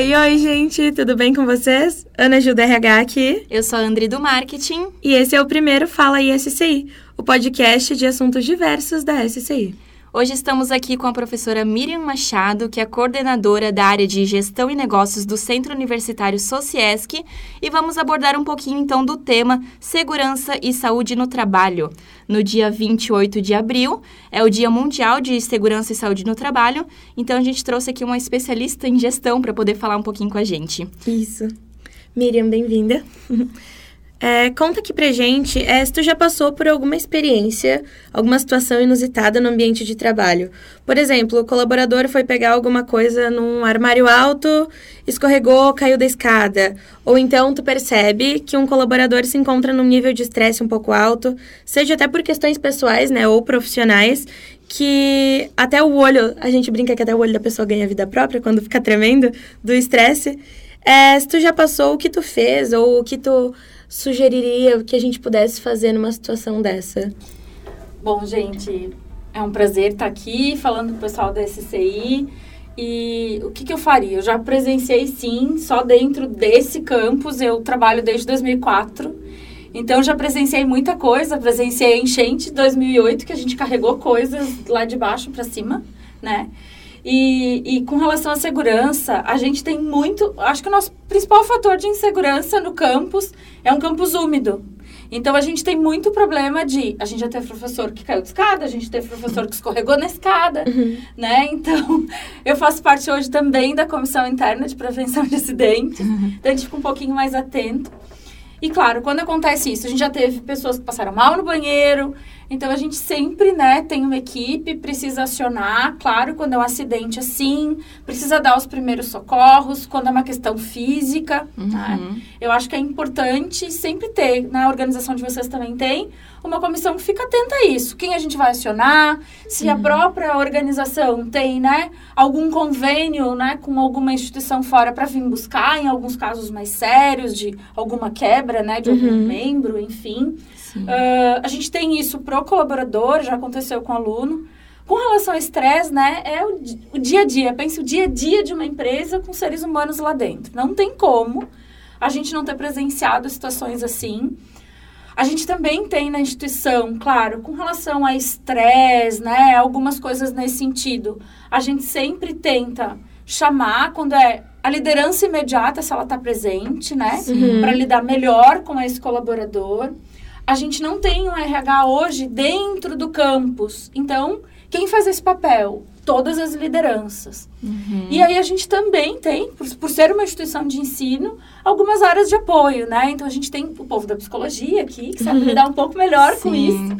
Oi, oi, gente, tudo bem com vocês? Ana Gil RH aqui. Eu sou a Andri do Marketing. E esse é o primeiro Fala ISCI, o podcast de assuntos diversos da SCI. Hoje estamos aqui com a professora Miriam Machado, que é coordenadora da área de Gestão e Negócios do Centro Universitário Sociesc, e vamos abordar um pouquinho então do tema Segurança e Saúde no Trabalho. No dia 28 de abril é o Dia Mundial de Segurança e Saúde no Trabalho, então a gente trouxe aqui uma especialista em gestão para poder falar um pouquinho com a gente. Isso. Miriam, bem-vinda. É, conta aqui pra gente é, se tu já passou por alguma experiência, alguma situação inusitada no ambiente de trabalho. Por exemplo, o colaborador foi pegar alguma coisa num armário alto, escorregou, caiu da escada. Ou então tu percebe que um colaborador se encontra num nível de estresse um pouco alto, seja até por questões pessoais, né, ou profissionais, que até o olho, a gente brinca que até o olho da pessoa ganha vida própria quando fica tremendo do estresse. É, se tu já passou, o que tu fez ou o que tu sugeriria que a gente pudesse fazer numa situação dessa? Bom, gente, é um prazer estar aqui falando com o pessoal da SCI. E o que, que eu faria? Eu já presenciei sim, só dentro desse campus, eu trabalho desde 2004. Então já presenciei muita coisa, presenciei enchente de 2008 que a gente carregou coisas lá de baixo para cima, né? E, e com relação à segurança, a gente tem muito. Acho que o nosso principal fator de insegurança no campus é um campus úmido. Então a gente tem muito problema de. A gente já teve professor que caiu de escada, a gente teve professor que escorregou na escada, uhum. né? Então eu faço parte hoje também da comissão interna de prevenção de acidentes. Uhum. Então a gente fica um pouquinho mais atento. E claro, quando acontece isso, a gente já teve pessoas que passaram mal no banheiro, então a gente sempre, né, tem uma equipe, precisa acionar, claro, quando é um acidente assim, precisa dar os primeiros socorros, quando é uma questão física, uhum. né? Eu acho que é importante sempre ter, na organização de vocês também tem, uma comissão que fica atenta a isso. Quem a gente vai acionar, se uhum. a própria organização tem, né, algum convênio, né, com alguma instituição fora para vir buscar, em alguns casos mais sérios, de alguma quebra, né, de algum uhum. membro, enfim. Uh, a gente tem isso pro colaborador, já aconteceu com o aluno. Com relação ao estresse, né, é o, o, dia a dia. Pense o dia a dia de uma empresa com seres humanos lá dentro. Não tem como a gente não ter presenciado situações assim. A gente também tem na instituição, claro, com relação a estresse, né, algumas coisas nesse sentido. A gente sempre tenta chamar quando é a liderança imediata, se ela está presente, né, para lidar melhor com esse colaborador a gente não tem um RH hoje dentro do campus. Então, quem faz esse papel? Todas as lideranças. Uhum. E aí a gente também tem, por, por, ser uma instituição de ensino, algumas áreas de apoio, né? Então a gente tem o povo da psicologia aqui, que sabe uhum. lidar um pouco melhor Sim. com isso,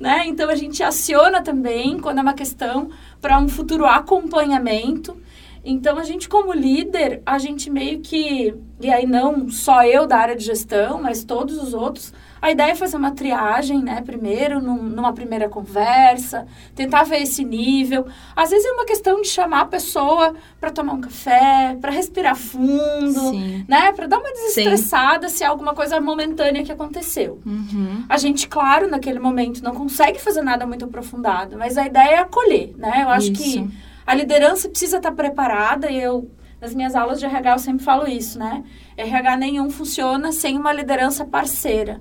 né? Então a gente aciona também quando é uma questão para um futuro acompanhamento. Então, a gente, como líder, a gente meio que. E aí, não só eu da área de gestão, mas todos os outros, a ideia é fazer uma triagem, né? Primeiro, num, numa primeira conversa, tentar ver esse nível. Às vezes é uma questão de chamar a pessoa para tomar um café, para respirar fundo, Sim. né? Para dar uma desestressada Sim. se é alguma coisa momentânea que aconteceu. Uhum. A gente, claro, naquele momento não consegue fazer nada muito aprofundado, mas a ideia é acolher, né? Eu acho Isso. que a liderança precisa estar preparada e eu nas minhas aulas de RH eu sempre falo isso, né? RH nenhum funciona sem uma liderança parceira.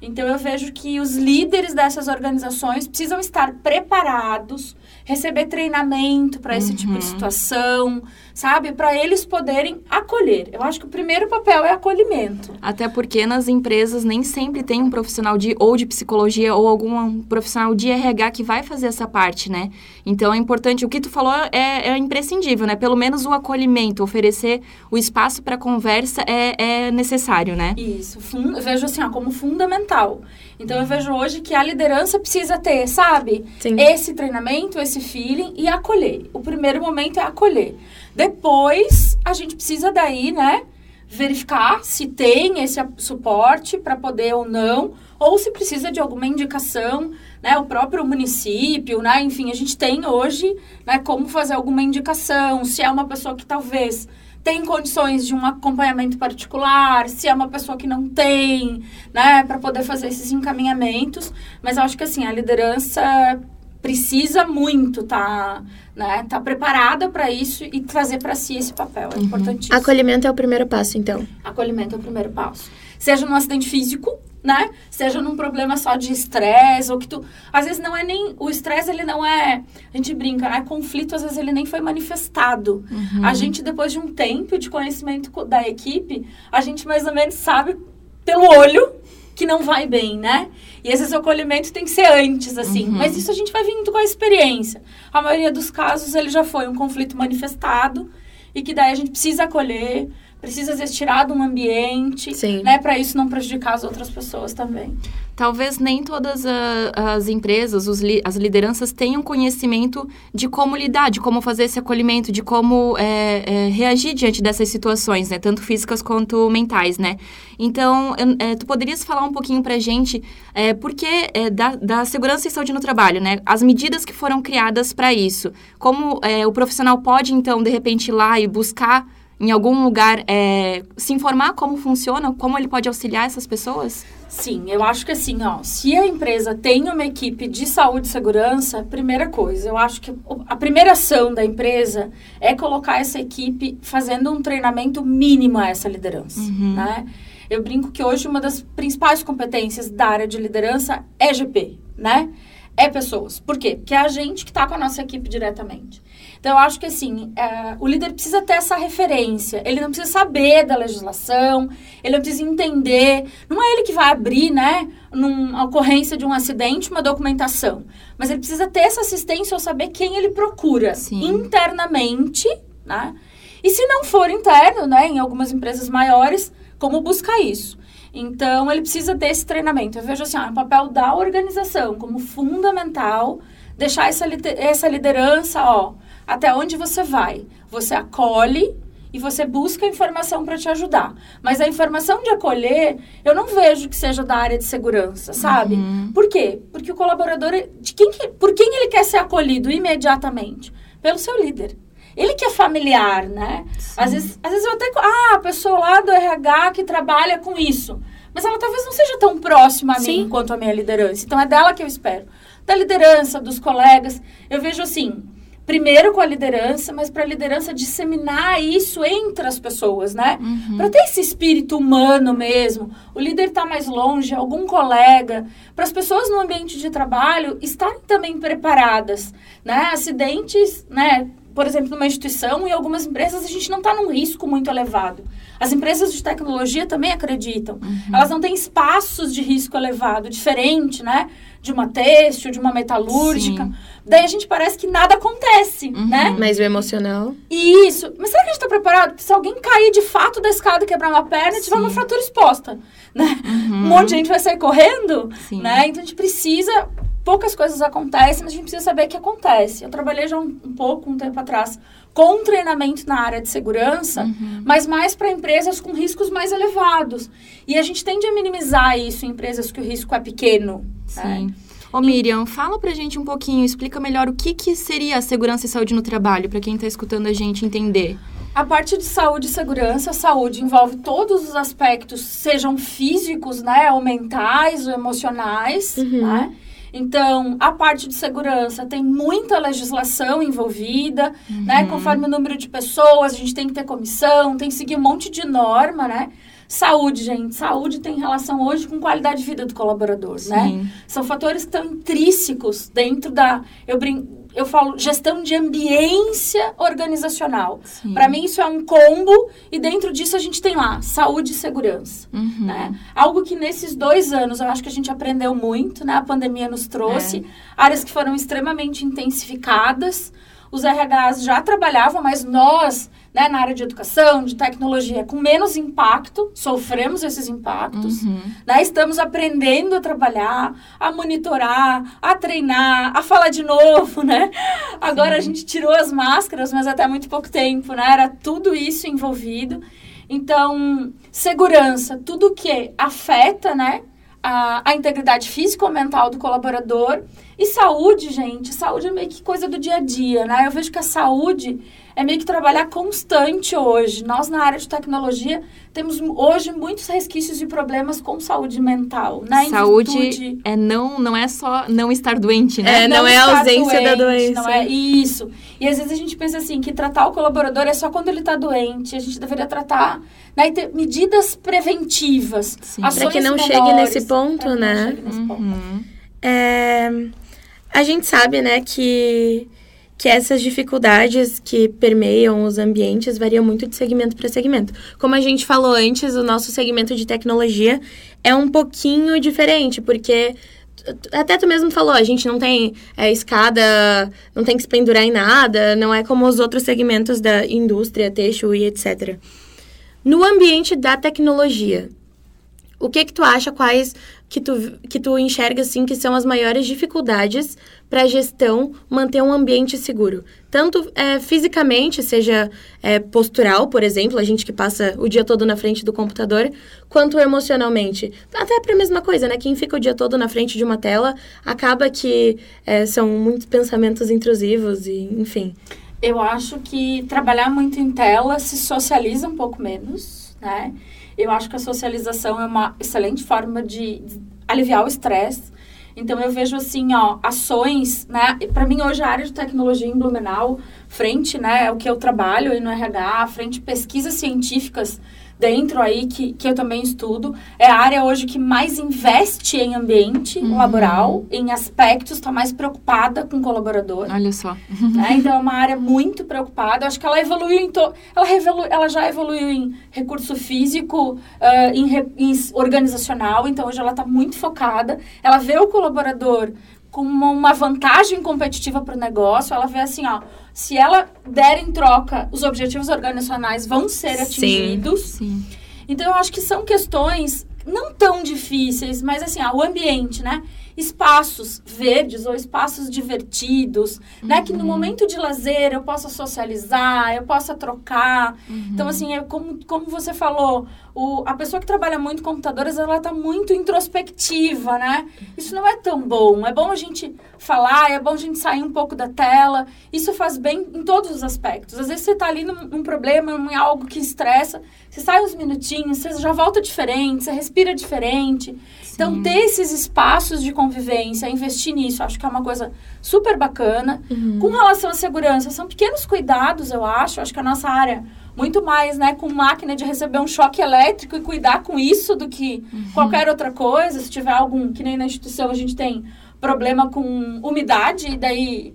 Então eu vejo que os líderes dessas organizações precisam estar preparados, receber treinamento para esse uhum. tipo de uhum. situação, sabe? Para eles poderem acolher. Eu acho que o primeiro papel é acolhimento. Até porque nas empresas nem sempre tem um profissional de ou de psicologia ou algum profissional de RH que vai fazer essa parte, né? Então é importante, o que tu falou é, é imprescindível, né? Pelo menos o acolhimento, oferecer o espaço para conversa é, é necessário, né? Isso, eu vejo assim, ó, como fundamental. Então eu vejo hoje que a liderança precisa ter, sabe? Sim. Esse treinamento, esse feeling e acolher. O primeiro momento é acolher. Depois, a gente precisa daí, né, verificar se tem esse suporte para poder ou não, ou se precisa de alguma indicação, né, o próprio município, né, enfim, a gente tem hoje, né, como fazer alguma indicação, se é uma pessoa que talvez tem condições de um acompanhamento particular, se é uma pessoa que não tem, né, para poder fazer esses encaminhamentos, mas eu acho que assim, a liderança precisa muito tá, né, tá preparada para isso e trazer para si esse papel. É uhum. importantíssimo. Acolhimento é o primeiro passo, então. Acolhimento é o primeiro passo. Seja num acidente físico, né? Seja num problema só de estresse ou que tu, às vezes não é nem o estresse, ele não é, a gente brinca, né? Conflito às vezes ele nem foi manifestado. Uhum. A gente depois de um tempo de conhecimento da equipe, a gente mais ou menos sabe pelo olho que não vai bem, né? E esse acolhimento tem que ser antes, assim. Uhum. Mas isso a gente vai vindo com a experiência. A maioria dos casos, ele já foi um conflito manifestado e que daí a gente precisa acolher, precisa às vezes tirar de um ambiente, Sim. né, para isso não prejudicar as outras pessoas também. Talvez nem todas a, as empresas, os li, as lideranças tenham conhecimento de como lidar, de como fazer esse acolhimento, de como é, é, reagir diante dessas situações, né, tanto físicas quanto mentais, né. Então, é, tu poderias falar um pouquinho para a gente é, por que é, da, da segurança e saúde no trabalho, né, as medidas que foram criadas para isso, como é, o profissional pode então de repente ir lá e buscar em algum lugar é, se informar como funciona, como ele pode auxiliar essas pessoas? Sim, eu acho que assim, ó, se a empresa tem uma equipe de saúde e segurança, primeira coisa, eu acho que a primeira ação da empresa é colocar essa equipe fazendo um treinamento mínimo a essa liderança, uhum. né? Eu brinco que hoje uma das principais competências da área de liderança é GP, né? É pessoas. Por quê? Porque é a gente que está com a nossa equipe diretamente. Então, eu acho que, assim, é, o líder precisa ter essa referência. Ele não precisa saber da legislação, ele não precisa entender. Não é ele que vai abrir, né, numa ocorrência de um acidente, uma documentação. Mas ele precisa ter essa assistência ou saber quem ele procura Sim. internamente, né? E se não for interno, né, em algumas empresas maiores, como buscar isso? Então, ele precisa desse treinamento. Eu vejo assim, ó, é o papel da organização como fundamental, deixar essa, essa liderança, ó, até onde você vai. Você acolhe e você busca informação para te ajudar. Mas a informação de acolher, eu não vejo que seja da área de segurança, sabe? Uhum. Por quê? Porque o colaborador, de quem que, por quem ele quer ser acolhido imediatamente? Pelo seu líder. Ele que é familiar, né? Às vezes, às vezes eu até... Ah, a pessoa lá do RH que trabalha com isso. Mas ela talvez não seja tão próxima a Sim. mim quanto a minha liderança. Então, é dela que eu espero. Da liderança, dos colegas. Eu vejo assim primeiro com a liderança, mas para a liderança disseminar isso entre as pessoas, né? Uhum. Para ter esse espírito humano mesmo. O líder está mais longe, algum colega, para as pessoas no ambiente de trabalho estarem também preparadas, né? Acidentes, né? Por exemplo, numa instituição e algumas empresas a gente não está num risco muito elevado. As empresas de tecnologia também acreditam. Uhum. Elas não têm espaços de risco elevado, diferente, né? De uma têxtil, de uma metalúrgica. Sim. Daí a gente parece que nada acontece, uhum. né? Mas o emocional. Isso. Mas será que a gente tá preparado? Se alguém cair de fato da escada, quebrar uma perna e tiver uma fratura exposta, né? Uhum. Um monte de gente vai sair correndo, Sim. né? Então a gente precisa. Poucas coisas acontecem, mas a gente precisa saber o que acontece. Eu trabalhei já um, um pouco, um tempo atrás, com treinamento na área de segurança, uhum. mas mais para empresas com riscos mais elevados. E a gente tende a minimizar isso em empresas que o risco é pequeno. Né? Sim. Né? Ô Miriam, fala pra gente um pouquinho, explica melhor o que, que seria a segurança e saúde no trabalho, para quem está escutando a gente entender. A parte de saúde e segurança, saúde envolve todos os aspectos, sejam físicos, né, ou mentais, ou emocionais, uhum. né? Então, a parte de segurança tem muita legislação envolvida, né? uhum. né? Conforme o número de pessoas, a gente tem que ter comissão, tem que seguir um monte de norma, né? Saúde, gente. Saúde tem relação hoje com qualidade de vida do colaborador, né? Sim. né? São fatores que estão intrínsecos dentro da. Eu brinco eu falo gestão de ambiência organizacional. Para mim, isso é um combo e dentro disso a gente tem lá saúde e segurança. Uhum. Né? Algo que nesses dois anos eu acho que a gente aprendeu muito, né? A pandemia nos trouxe. É. Áreas que foram extremamente intensificadas. Os RHs já trabalhavam, mas nós né, na área de educação, de tecnologia, com menos impacto, sofremos esses impactos, uhum. né, estamos aprendendo a trabalhar, a monitorar, a treinar, a falar de novo, né? Agora Sim. a gente tirou as máscaras, mas até muito pouco tempo, né? Era tudo isso envolvido. Então, segurança, tudo que afeta, né? A, a integridade física ou mental do colaborador. E saúde, gente, saúde é meio que coisa do dia a dia, né? Eu vejo que a saúde é meio que trabalhar constante hoje. Nós, na área de tecnologia, temos hoje muitos resquícios de problemas com saúde mental, né? Saúde virtude... é não, não é só não estar doente, né? É, não, não é a ausência doente, da doença. Não é isso. E às vezes a gente pensa assim, que tratar o colaborador é só quando ele está doente. A gente deveria tratar, né? ter medidas preventivas. Para que não menores, chegue nesse ponto, né? Nesse uhum. ponto. É, a gente sabe, né, que que essas dificuldades que permeiam os ambientes variam muito de segmento para segmento. Como a gente falou antes, o nosso segmento de tecnologia é um pouquinho diferente, porque até tu mesmo falou, a gente não tem é, escada, não tem que se pendurar em nada, não é como os outros segmentos da indústria, texto e etc. No ambiente da tecnologia, o que que tu acha, quais que tu, que tu enxerga, assim, que são as maiores dificuldades para a gestão manter um ambiente seguro? Tanto é, fisicamente, seja é, postural, por exemplo, a gente que passa o dia todo na frente do computador, quanto emocionalmente. Até para a mesma coisa, né? Quem fica o dia todo na frente de uma tela, acaba que é, são muitos pensamentos intrusivos e, enfim. Eu acho que trabalhar muito em tela se socializa um pouco menos, né? Eu acho que a socialização é uma excelente forma de, aliviar o estresse. Então eu vejo assim, ó, ações, né? Para mim hoje a área de tecnologia em Blumenau, frente, né, é o que eu trabalho aí no RH, frente pesquisas científicas dentro aí que, que eu também estudo. É a área hoje que mais investe em ambiente uhum. laboral, em aspectos, está mais preocupada com o colaborador. Olha só. É, então é uma área muito preocupada. Eu acho que ela evoluiu em to... ela, revolu... ela já evoluiu em recurso físico, uh, em, re... em organizacional, então hoje ela está muito focada. Ela vê o colaborador como uma vantagem competitiva para o negócio, ela vê assim, ó, se ela der em troca, os objetivos organizacionais vão ser atingidos. Sim, sim. Então, eu acho que são questões não tão difíceis, mas assim, ó, o ambiente, né? espaços verdes ou espaços divertidos, uhum. né? Que no uhum. momento de lazer eu possa socializar, eu possa trocar. Uhum. Então, assim, é como, como você falou, o, a pessoa que trabalha muito com computadores, ela está muito introspectiva, né? Isso não é tão bom. É bom a gente falar, é bom a gente sair um pouco da tela. Isso faz bem em todos os aspectos. Às vezes você está ali num, num problema, em algo que estressa, você sai uns minutinhos, você já volta diferente, você respira diferente. Então, ter esses espaços de convivência, investir nisso, acho que é uma coisa super bacana. Uhum. Com relação à segurança, são pequenos cuidados, eu acho. Acho que a nossa área, muito mais, né, com máquina de receber um choque elétrico e cuidar com isso do que uhum. qualquer outra coisa. Se tiver algum, que nem na instituição a gente tem problema com umidade, e daí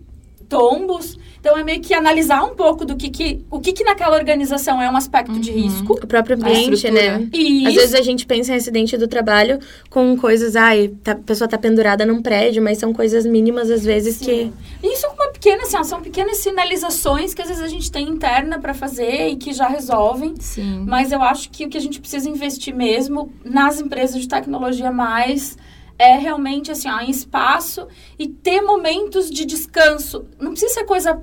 tombos. Então é meio que analisar um pouco do que, que o que, que naquela organização é um aspecto uhum. de risco. O próprio ambiente, né? Isso. Às vezes a gente pensa em acidente do trabalho com coisas, ai, tá, a pessoa tá pendurada num prédio, mas são coisas mínimas às vezes Sim. que. Isso é uma pequena, assim, são pequenas sinalizações que às vezes a gente tem interna para fazer e que já resolvem. Sim. Mas eu acho que o que a gente precisa investir mesmo nas empresas de tecnologia mais é realmente assim, ó, em espaço e ter momentos de descanso. Não precisa ser coisa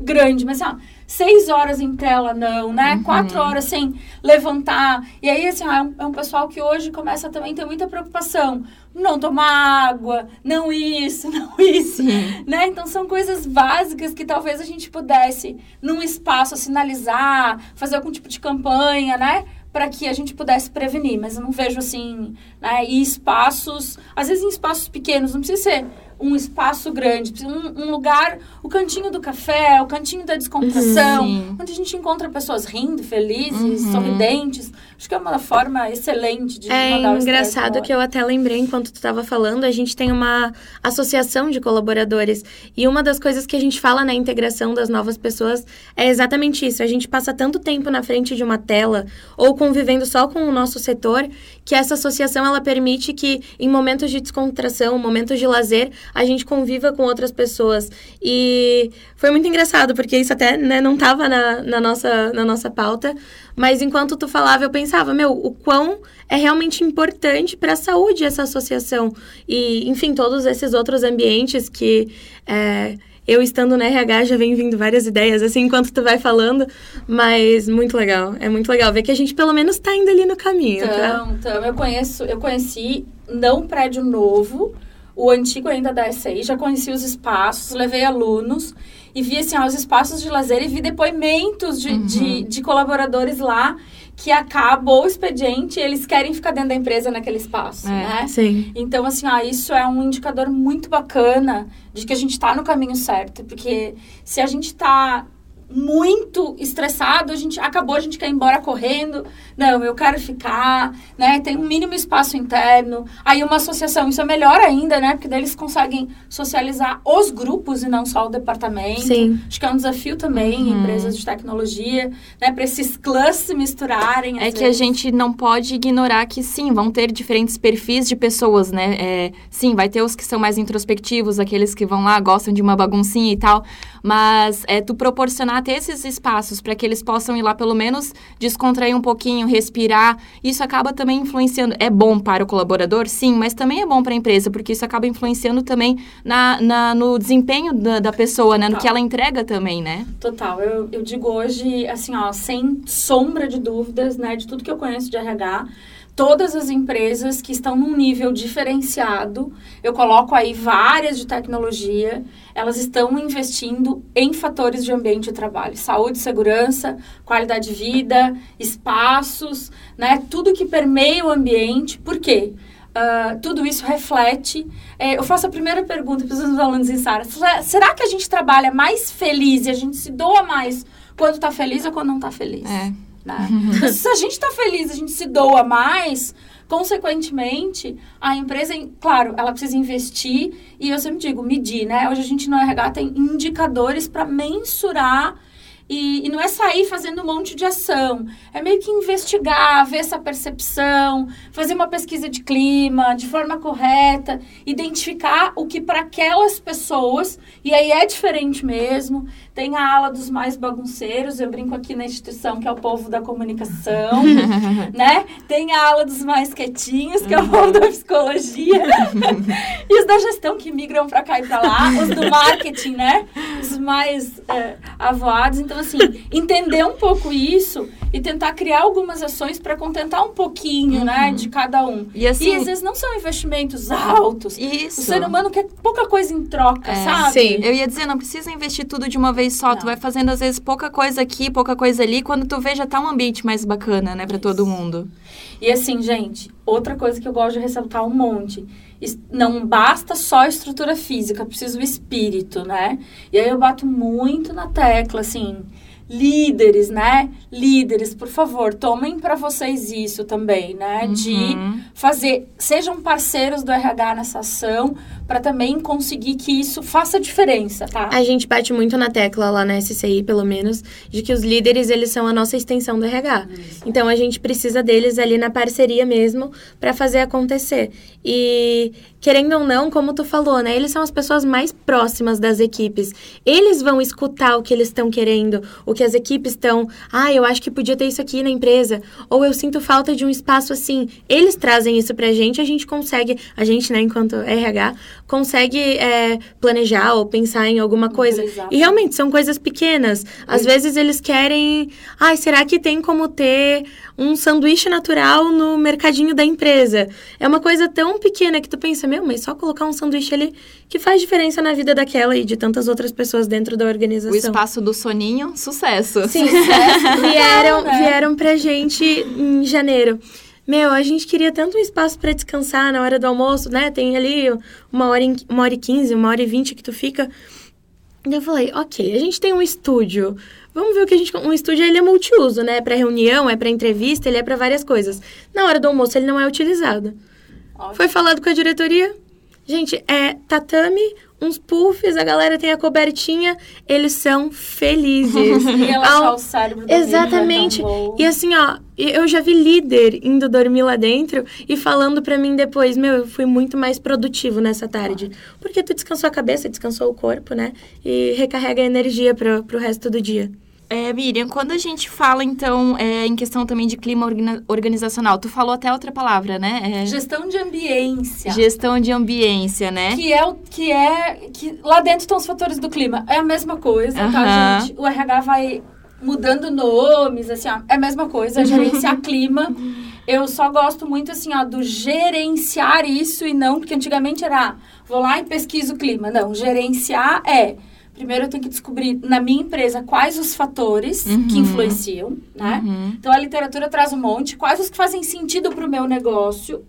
grande, mas assim, ó, seis horas em tela não, né? Uhum. Quatro horas sem levantar. E aí, assim, ó, é, um, é um pessoal que hoje começa também a ter muita preocupação. Não tomar água, não isso, não isso, Sim. né? Então, são coisas básicas que talvez a gente pudesse, num espaço, sinalizar, fazer algum tipo de campanha, né? Para que a gente pudesse prevenir, mas eu não vejo assim, né, e espaços, às vezes em espaços pequenos, não precisa ser um espaço grande, um, um, lugar, o cantinho do café, o cantinho da descontração, uhum. onde a gente encontra pessoas rindo, felizes, uhum. sorridentes. Acho que é uma forma excelente de É engraçado que eu até lembrei enquanto tu estava falando, a gente tem uma associação de colaboradores e uma das coisas que a gente fala na integração das novas pessoas é exatamente isso. A gente passa tanto tempo na frente de uma tela ou convivendo só com o nosso setor que essa associação ela permite que em momentos de descontração, momentos de lazer, a gente conviva com outras pessoas. E foi muito engraçado, porque isso até né, não estava na, na, nossa, na nossa pauta, mas enquanto tu falava, eu pensava, meu, o quão é realmente importante para a saúde essa associação. E, enfim, todos esses outros ambientes que. É, eu estando na RH já vem vindo várias ideias, assim, enquanto tu vai falando, mas muito legal. É muito legal ver que a gente pelo menos está indo ali no caminho, então, tá? Então, eu conheço, eu conheci não prédio novo, o antigo ainda da SAI, já conheci os espaços, levei alunos e vi assim, ó, os espaços de lazer e vi depoimentos de, uhum. de, de, colaboradores lá que acabou o expediente eles querem ficar dentro da empresa naquele espaço, é, né? Sim. Então, assim, ó, isso é um indicador muito bacana de que a gente está no caminho certo, porque se a gente está muito estressado, a gente acabou, a gente quer ir embora correndo. Não, eu quero ficar, né? Tem um mínimo espaço interno. Aí uma associação, isso é melhor ainda, né? Porque daí eles conseguem socializar os grupos e não só o departamento. Sim. Acho que é um desafio também uhum. empresas de tecnologia, né? Para esses clãs se misturarem. É que vezes. a gente não pode ignorar que sim, vão ter diferentes perfis de pessoas, né? É, sim, vai ter os que são mais introspectivos, aqueles que vão lá, gostam de uma baguncinha e tal. Mas é tu proporcionar ter esses espaços para que eles possam ir lá pelo menos descontrair um pouquinho, respirar. Isso acaba também influenciando. É bom para o colaborador, sim, mas também é bom para a empresa, porque isso acaba influenciando também na, na no desempenho da, da pessoa, né? No que ela entrega também, né? Total. Eu, eu digo hoje, assim, ó, sem sombra de dúvidas, né, de tudo que eu conheço de RH todas as empresas que estão num nível diferenciado, eu coloco aí várias de tecnologia, elas estão investindo em fatores de ambiente de trabalho, saúde, segurança, qualidade de vida, espaços, né? Tudo que permeia o ambiente. Por quê? Uh, tudo isso reflete. É, eu faço a primeira pergunta para os alunos em Sara: será que a gente trabalha mais feliz e a gente se doa mais quando está feliz ou quando não está feliz? É. Né? Então, se a gente está feliz, a gente se doa mais, consequentemente, a empresa, claro, ela precisa investir e eu sempre digo, medir, né? Hoje a gente no RH tem indicadores para mensurar e, e, não é sair fazendo um monte de ação. É meio que investigar, ver essa percepção, fazer uma pesquisa de clima de forma correta, identificar o que para aquelas pessoas, e aí é diferente mesmo. Tem a ala dos mais bagunceiros, eu brinco aqui na instituição que é o povo da comunicação, né? Tem a ala dos mais quietinhos, que é o povo da psicologia. e os da gestão que migram para cá e para lá, os do marketing, né? Os mais é, avoados. Então, assim, entender um pouco isso e tentar criar algumas ações para contentar um pouquinho, né, uhum. né, de cada um. E, assim, e às vezes não são investimentos altos. Isso. O ser humano quer pouca coisa em troca, é, sabe? Sim. Eu ia dizer, não precisa investir tudo de uma vez só. Não. Tu vai fazendo às vezes pouca coisa aqui, pouca coisa ali, quando tu vê já tá um ambiente mais bacana, né, para todo mundo. E assim, gente, outra coisa que eu gosto de ressaltar um monte não basta só a estrutura física, precisa o espírito, né? E aí eu bato muito na tecla, assim, líderes, né? Líderes, por favor, tomem para vocês isso também, né? Uhum. De fazer, sejam parceiros do RH nessa ação, para também conseguir que isso faça diferença, tá? A gente bate muito na tecla lá na SCI, pelo menos, de que os líderes, eles são a nossa extensão do RH. Isso. Então, a gente precisa deles ali na parceria mesmo para fazer acontecer. E, querendo ou não, como tu falou, né? Eles são as pessoas mais próximas das equipes. Eles vão escutar o que eles estão querendo, o que as equipes estão... Ah, eu acho que podia ter isso aqui na empresa. Ou eu sinto falta de um espaço assim. Eles trazem isso pra gente, a gente consegue... A gente, né, enquanto RH consegue é, planejar ou pensar em alguma coisa. E realmente são coisas pequenas. Às vezes eles querem. Ai, será que tem como ter um sanduíche natural no mercadinho da empresa? É uma coisa tão pequena que tu pensa, meu, mas só colocar um sanduíche ali que faz diferença na vida daquela e de tantas outras pessoas dentro da organização. O espaço do soninho, sucesso. Sim, sucesso. vieram, né? vieram pra gente em janeiro. Meu, a gente queria tanto um espaço para descansar na hora do almoço, né? Tem ali uma hora, uma hora e quinze, uma hora e vinte que tu fica. E eu falei, ok, a gente tem um estúdio. Vamos ver o que a gente. Um estúdio ele é multiuso, né? É para reunião, é para entrevista, ele é para várias coisas. Na hora do almoço ele não é utilizado. Ótimo. Foi falado com a diretoria. Gente, é tatame, uns puffs, a galera tem a cobertinha, eles são felizes. e relaxar Ao... o cérebro. Exatamente. E assim, ó, eu já vi líder indo dormir lá dentro e falando para mim depois, meu, eu fui muito mais produtivo nessa tarde. Porque tu descansou a cabeça, descansou o corpo, né? E recarrega a energia pro, pro resto do dia. É, Miriam, quando a gente fala, então, é, em questão também de clima organizacional, tu falou até outra palavra, né? É... Gestão de ambiência. Gestão de ambiência, né? Que é o que é. Que lá dentro estão os fatores do clima. É a mesma coisa, uhum. tá, gente? O RH vai mudando nomes, assim, ó, é a mesma coisa, gerenciar clima Eu só gosto muito, assim, ó, do gerenciar isso e não, porque antigamente era, ah, vou lá e pesquiso o clima. Não, gerenciar é primeiro eu tenho que descobrir na minha empresa quais os fatores uhum. que influenciam, né? Uhum. Então a literatura traz um monte, quais os que fazem sentido para o meu negócio.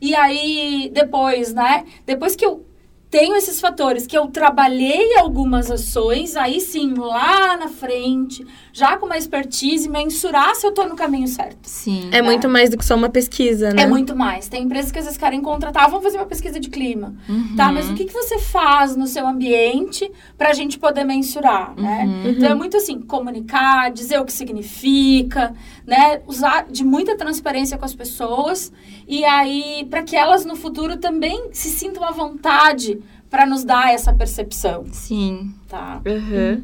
E aí depois, né? Depois que eu tenho esses fatores que eu trabalhei algumas ações, aí sim, lá na frente, já com uma expertise, mensurar se eu estou no caminho certo. Sim. É, é, muito mais do que só uma pesquisa, né? É muito mais. Tem empresas que às vezes querem contratar, vamos fazer uma pesquisa de clima. Uhum. Tá, mas o que, que você faz no seu ambiente para a gente poder mensurar, né? Uhum. Então é muito assim, comunicar, dizer o que significa, né? Usar de muita transparência com as pessoas e aí para que elas no futuro também se sintam à vontade para nos dar essa percepção. Sim. Tá. Uhum.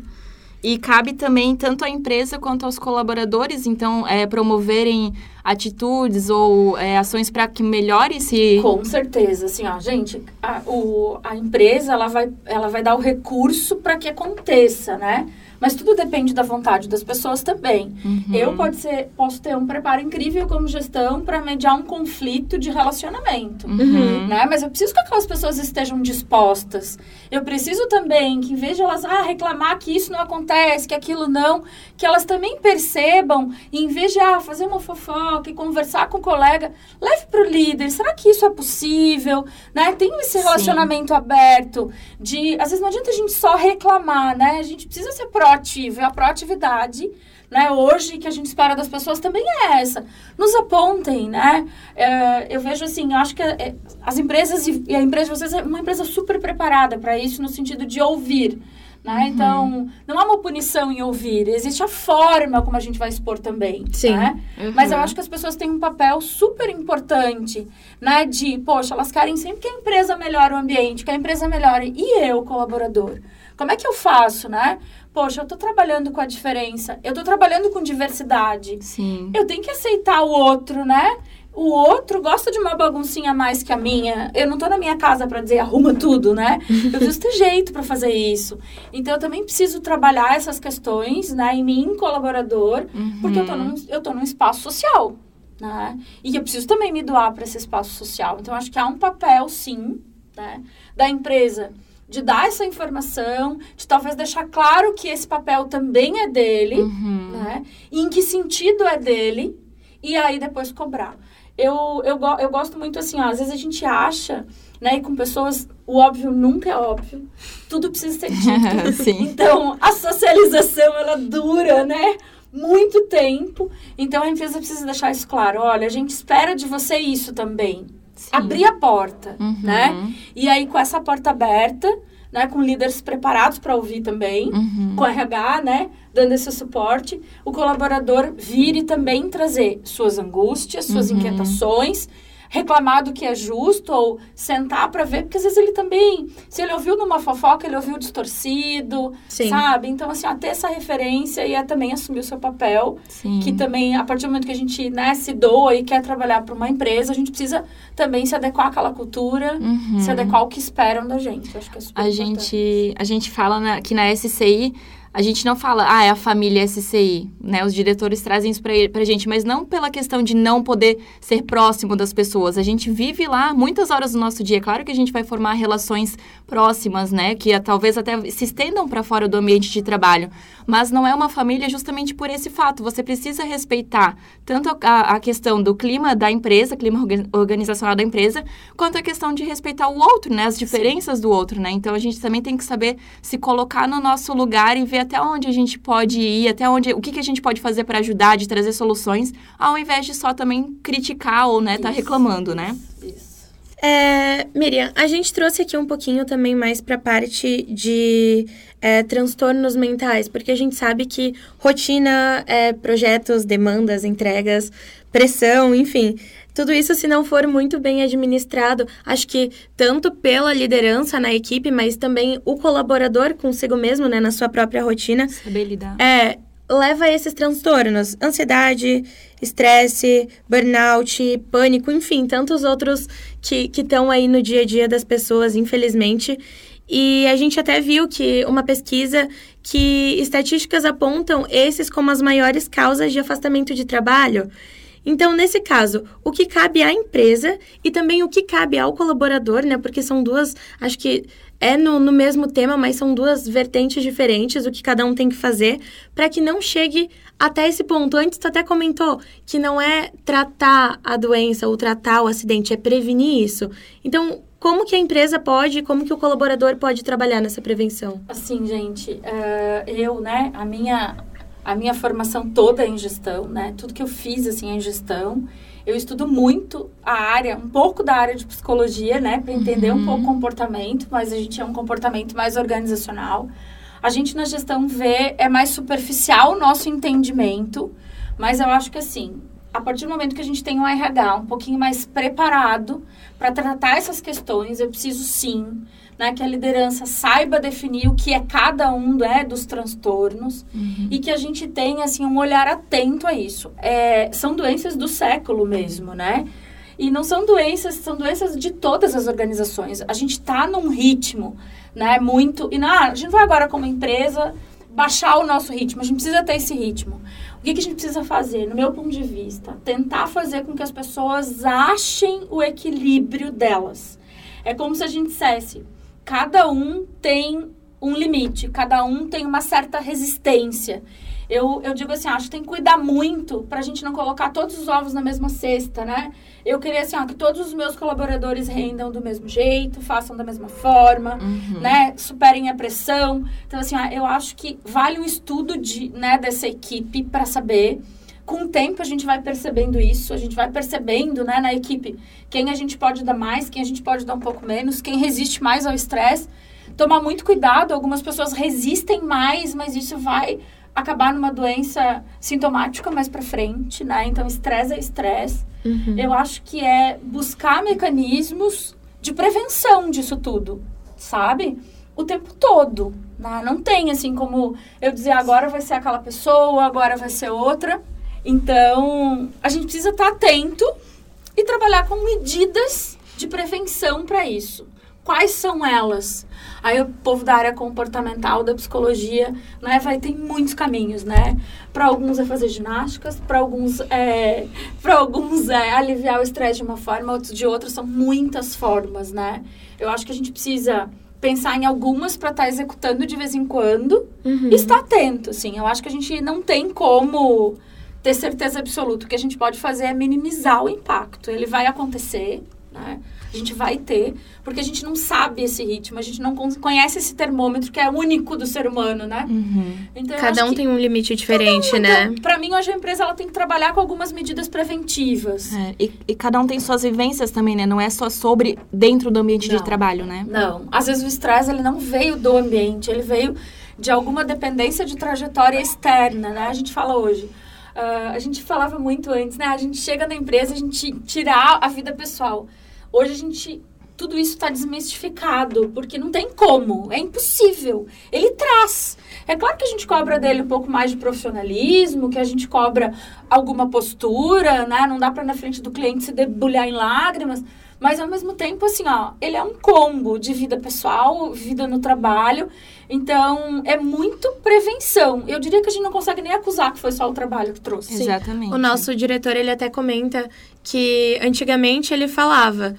E cabe também tanto à empresa quanto aos colaboradores, então, é, promoverem atitudes ou é, ações para que melhore esse... Com certeza, assim, ó, gente, a, o, a empresa, ela vai, ela vai dar o recurso para que aconteça, né? Mas tudo depende da vontade das pessoas também. Uhum. Eu pode ser, posso ter um preparo incrível como gestão para mediar um conflito de relacionamento, uhum. né? Mas eu preciso que aquelas pessoas estejam dispostas. Eu preciso também que, em vez de elas ah, reclamar que isso não acontece, que aquilo não, que elas também percebam, e em vez de ah, fazer uma fofoca e conversar com o colega, leve para o líder. Será que isso é possível? Né? Tem esse relacionamento Sim. aberto de, às vezes não adianta a gente só reclamar, né? A gente precisa ser próximo proativo. E a proatividade, né, hoje, que a gente espera das pessoas também é essa. Nos apontem, né? É, eu vejo assim, eu acho que é, as empresas e, a empresa de vocês é uma empresa super preparada para isso, no sentido de ouvir. Né? Uhum. Então, não há uma punição em ouvir, existe a forma como a gente vai expor também. Sim. Né? Uhum. Mas eu acho que as pessoas têm um papel super importante, né? De, poxa, elas querem sempre que a empresa melhore o ambiente, que a empresa melhore. E eu, colaborador? Como é que eu faço, né? Poxa, eu tô trabalhando com a diferença, eu tô trabalhando com diversidade. Sim. Eu tenho que aceitar o outro, né? O outro gosta de uma baguncinha mais que a minha. Eu não tô na minha casa para dizer arruma tudo, né? Eu preciso ter jeito para fazer isso. Então eu também preciso trabalhar essas questões, né, em mim, colaborador, uhum. porque eu tô, num, eu tô num espaço social, né? E eu preciso também me doar para esse espaço social. Então acho que há um papel, sim, né, da empresa de dar essa informação, de talvez deixar claro que esse papel também é dele, uhum. né? E em que sentido é dele, e aí depois cobrar. Eu, eu, eu gosto muito assim, ó, às vezes a gente acha, né, e com pessoas, o óbvio nunca é óbvio, tudo precisa ser dito. então, a socialização, ela dura, né? Muito tempo. Então, a empresa precisa deixar isso claro. Olha, a gente espera de você isso também Sim. abrir a porta, uhum. né? E aí, com essa porta aberta, né, com líderes preparados para ouvir também, uhum. com RH, né, dando esse suporte, o colaborador vire também trazer suas angústias, suas uhum. inquietações reclamar do que é justo ou sentar para ver, porque às vezes ele também, se ele ouviu numa fofoca, ele ouviu distorcido, Sim. sabe? Então, assim, ter essa referência e é também assumir o seu papel, Sim. que também, a partir do momento que a gente, né, se doa e quer trabalhar para uma empresa, a gente precisa também se adequar àquela cultura, uhum. se adequar ao que esperam da gente. acho que é super a importante. gente A gente fala na, que na SCI a gente não fala, ah, é a família SCI, né? Os diretores trazem isso pra gente, mas não pela questão de não poder ser próximo das pessoas. A gente vive lá muitas horas do nosso dia. Claro que a gente vai formar relações próximas, né? Que talvez até se estendam para fora do ambiente de trabalho. Mas não é uma família justamente por esse fato. Você precisa respeitar tanto a, a questão do clima da empresa, clima organizacional da empresa, quanto a questão de respeitar o outro, né? As diferenças Sim. do outro, né? Então a gente também tem que saber se colocar no nosso lugar e ver ver até onde a gente pode ir, até onde, o que, que a gente pode fazer para ajudar, de trazer soluções, ao invés de só também criticar ou, né, tá reclamando, né? Isso. É, Miriam, a gente trouxe aqui um pouquinho também mais para a parte de é, transtornos mentais, porque a gente sabe que rotina, é, projetos, demandas, entregas, pressão, enfim, tudo isso, se não for muito bem administrado, acho que tanto pela liderança na equipe, mas também o colaborador consigo mesmo, né, na sua própria rotina. Saber lidar. É, leva a esses transtornos, ansiedade, estresse, burnout, pânico, enfim, tantos outros que estão aí no dia a dia das pessoas, infelizmente. E a gente até viu que uma pesquisa que estatísticas apontam esses como as maiores causas de afastamento de trabalho. Então, nesse caso, o que cabe à empresa e também o que cabe ao colaborador, né? Porque são duas, acho que é no, no mesmo tema, mas são duas vertentes diferentes, o que cada um tem que fazer, para que não chegue até esse ponto. Antes, tu até comentou que não é tratar a doença ou tratar o acidente, é prevenir isso. Então, como que a empresa pode, como que o colaborador pode trabalhar nessa prevenção? Assim, gente, uh, eu, né, a minha, a minha formação toda é em gestão, né, tudo que eu fiz, assim, é em gestão. Eu estudo muito a área, um pouco da área de psicologia, né, para entender uhum. um pouco o comportamento, mas a gente é um comportamento mais organizacional. A gente na gestão vê, é mais superficial o nosso entendimento, mas eu acho que assim, a partir do momento que a gente tem um RH um pouquinho mais preparado para tratar essas questões, eu preciso sim né, que a liderança saiba definir o que é cada um né, dos transtornos uhum. e que a gente tenha assim um olhar atento a isso. É, são doenças do século mesmo, né? E não são doenças, são doenças de todas as organizações. A gente está num ritmo, né, muito... E não, a gente vai agora como empresa baixar o nosso ritmo, a gente precisa ter esse ritmo. O que, que a gente precisa fazer, no meu ponto de vista? Tentar fazer com que as pessoas achem o equilíbrio delas. É como se a gente dissesse, cada um tem um limite, cada um tem uma certa resistência. Eu, eu digo assim, acho que tem que cuidar muito para a gente não colocar todos os ovos na mesma cesta, né? Eu queria assim, ó, que todos os meus colaboradores rendam do mesmo jeito, façam da mesma forma, uhum. né? Superem a pressão. Então, assim, ó, eu acho que vale um estudo de, né, dessa equipe para saber com o tempo a gente vai percebendo isso, a gente vai percebendo, né, na equipe, quem a gente pode dar mais, quem a gente pode dar um pouco menos, quem resiste mais ao estresse. Tomar muito cuidado, algumas pessoas resistem mais, mas isso vai acabar numa doença sintomática mais para frente, né? Então, estresse é estresse. Uhum. Eu acho que é buscar mecanismos de prevenção disso tudo, sabe? O tempo todo. Né? Não tem assim como eu dizer agora vai ser aquela pessoa, agora vai ser outra. Então, a gente precisa estar atento e trabalhar com medidas de prevenção para isso. Quais são elas? Aí o povo da área comportamental, da psicologia, né, vai ter muitos caminhos, né? Para alguns é fazer ginásticas, para alguns é, para alguns é aliviar o estresse de uma forma, outros de outra, são muitas formas, né? Eu acho que a gente precisa pensar em algumas para estar tá executando de vez em quando uhum. e estar atento, assim. Eu acho que a gente não tem como ter certeza absoluta. O que a gente pode fazer é minimizar o impacto. Ele vai acontecer, né? A gente vai ter, porque a gente não sabe esse ritmo, a gente não conhece esse termômetro que é único do ser humano, né? Uhum. Então, cada um tem um limite diferente, um, né? Então, para mim, hoje a empresa ela tem que trabalhar com algumas medidas preventivas. É, e, e, cada um tem suas vivências também, né? Não é só sobre dentro do ambiente não. de trabalho, né? Não. Às vezes o estresse ele não veio do ambiente, ele veio de alguma dependência de trajetória externa, né? A gente fala hoje Uh, a gente falava muito antes, né? A gente chega na empresa, a gente tirar a vida pessoal. Hoje a gente tudo isso está desmistificado, porque não tem como, é impossível. Ele traz. É claro que a gente cobra dele um pouco mais de profissionalismo, que a gente cobra alguma postura, né? Não dá para na frente do cliente se debulhar em lágrimas, mas ao mesmo tempo, assim, ó, ele é um combo de vida pessoal, vida no trabalho. Então, é muito prevenção. Eu diria que a gente não consegue nem acusar que foi só o trabalho que trouxe. Sim. Exatamente. O nosso diretor, ele até comenta que antigamente ele falava.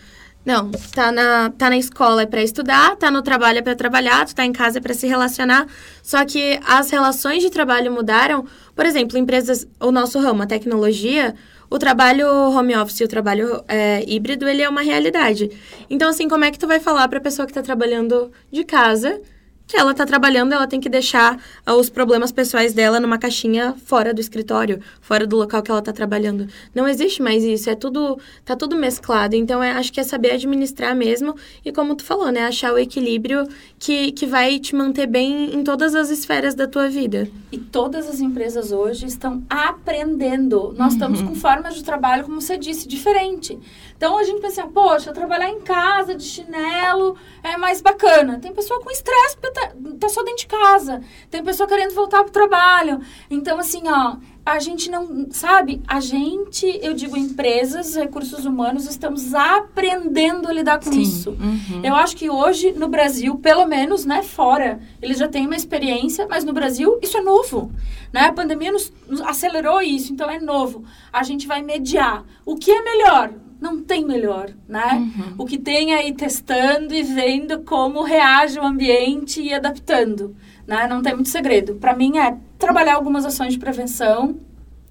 Não, tá na, tá na escola é para estudar, tá no trabalho é para trabalhar, tu tá em casa é para se relacionar. Só que as relações de trabalho mudaram. Por exemplo, empresas, o nosso ramo, a tecnologia, o trabalho home office e o trabalho é, híbrido, ele é uma realidade. Então, assim, como é que tu vai falar para a pessoa que está trabalhando de casa que ela está trabalhando, ela tem que deixar uh, os problemas pessoais dela numa caixinha fora do escritório, fora do local que ela está trabalhando. Não existe mais isso, é tudo, tá tudo mesclado. Então, é, acho que é saber administrar mesmo e, como tu falou, né, achar o equilíbrio que, que vai te manter bem em todas as esferas da tua vida. E todas as empresas hoje estão aprendendo. Nós uhum. estamos com formas de trabalho, como você disse, diferente. Então a gente pensa, poxa, trabalhar em casa de chinelo é mais bacana. Tem pessoa com estresse porque tá, tá só dentro de casa. Tem pessoa querendo voltar pro trabalho. Então, assim, ó, a gente não, sabe? A gente, eu digo empresas, recursos humanos, estamos aprendendo a lidar com Sim. isso. Uhum. Eu acho que hoje, no Brasil, pelo menos, né, fora, eles já têm uma experiência, mas no Brasil isso é novo. Né? A pandemia nos, nos acelerou isso, então é novo. A gente vai mediar. O que é melhor? Não tem melhor, né? O que tem é ir testando e vendo como reage o ambiente e adaptando, né? Não tem muito segredo. Para mim é trabalhar algumas ações de prevenção,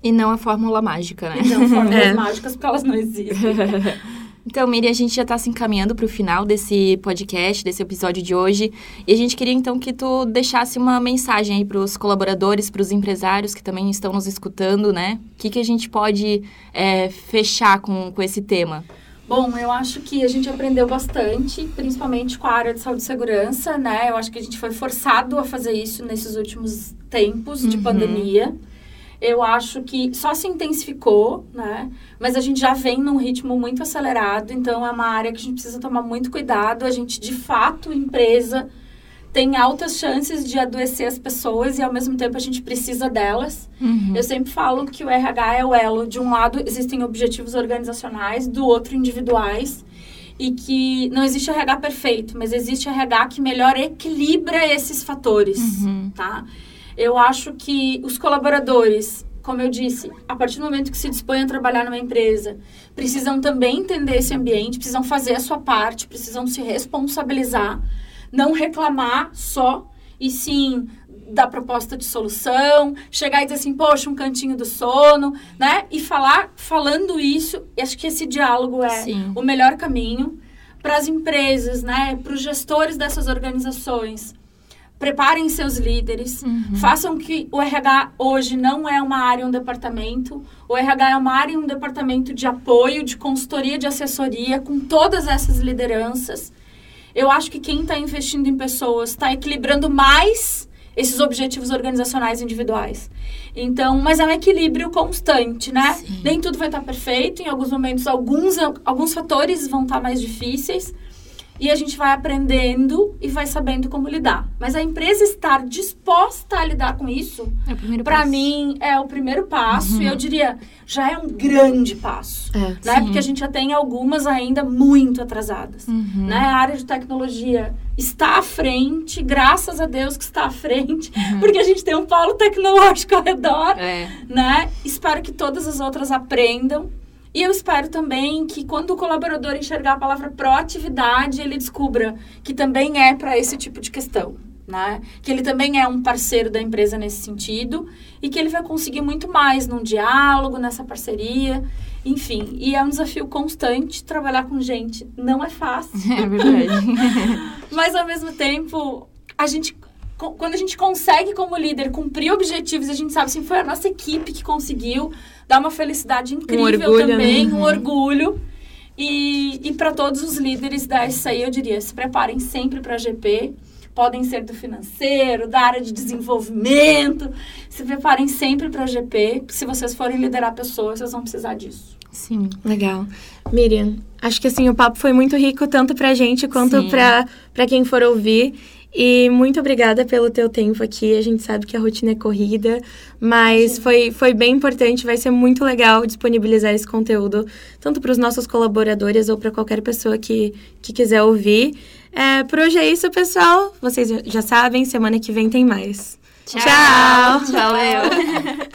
E não a fórmula mágica, né? e não fórmulas É. mágicas, porque elas não existem. Então, Miriam, a gente já está se encaminhando para o final desse podcast, desse episódio de hoje. E a gente queria, então, que tu deixasse uma mensagem aí para os colaboradores, para os empresários que também estão nos escutando, né? O que, que a gente pode é, fechar com, com esse tema? Bom, eu acho que a gente aprendeu bastante, principalmente com a área de saúde e segurança, né? Eu acho que a gente foi forçado a fazer isso nesses últimos tempos de Uhum. pandemia. Eu acho que só se intensificou, né? Mas a gente já vem num ritmo muito acelerado, então é uma área que a gente precisa tomar muito cuidado. A gente, de fato, empresa, tem altas chances de adoecer as pessoas e, ao mesmo tempo, a gente precisa delas. Uhum. Eu sempre falo que o RH é o elo. De um lado, existem objetivos organizacionais, do outro, individuais. E que não existe RH perfeito, mas existe RH que melhor equilibra esses fatores, Uhum. tá? Eu acho que os colaboradores, como eu disse, a partir do momento que se dispõem a trabalhar numa empresa, precisam também entender esse ambiente, precisam fazer a sua parte, precisam se responsabilizar, não reclamar só, e sim da proposta de solução, chegar e dizer assim, poxa, um cantinho do sono, né? E falar, falando isso, acho que esse diálogo é Sim. o melhor caminho para as empresas, né? Para os gestores dessas organizações. Preparem seus líderes, façam que o RH hoje não é uma área, um departamento. O RH é uma área, um departamento de apoio, de consultoria, de assessoria, com todas essas lideranças. Eu acho que quem está investindo em pessoas está equilibrando mais esses objetivos organizacionais individuais. Então, mas é um equilíbrio constante, né? Sim. Nem tudo vai estar perfeito, em alguns momentos alguns, alguns fatores vão estar mais difíceis. E a gente vai aprendendo e vai sabendo como lidar. Mas a empresa estar disposta a lidar com isso, É para mim, é o primeiro passo. E eu diria, já é um grande passo. É. Né? Sim. Porque a gente já tem algumas ainda muito atrasadas. Uhum. Né? A área de tecnologia está à frente, graças a Deus que está à frente, porque a gente tem um polo tecnológico ao redor É. né? Espero que todas as outras aprendam. E eu espero também que quando o colaborador enxergar a palavra proatividade, ele descubra que também é para esse tipo de questão, né? Que ele também é um parceiro da empresa nesse sentido e que ele vai conseguir muito mais num diálogo, nessa parceria, enfim. E é um desafio constante trabalhar com gente. Não é fácil. É verdade. Mas ao mesmo tempo, a gente quando a gente consegue como líder cumprir objetivos, a gente sabe assim, foi a nossa equipe que conseguiu, dá uma felicidade incrível orgulho, né? também, um orgulho. E, e para todos os líderes da SAI, eu diria, se preparem sempre para a GP. Podem ser do financeiro, da área de desenvolvimento. Se preparem sempre para a GP. Se vocês forem liderar pessoas, vocês vão precisar disso. Sim. Legal. Miriam, acho que assim, o papo foi muito rico, tanto pra gente quanto pra quem for ouvir. E muito obrigada pelo teu tempo aqui. A gente sabe que a rotina é corrida, mas foi, foi bem importante. Vai ser muito legal disponibilizar esse conteúdo, tanto para os nossos colaboradores ou para qualquer pessoa que, que quiser ouvir. É, por hoje é isso, pessoal. Vocês já- já sabem, semana que vem tem mais. Tchau. Valeu.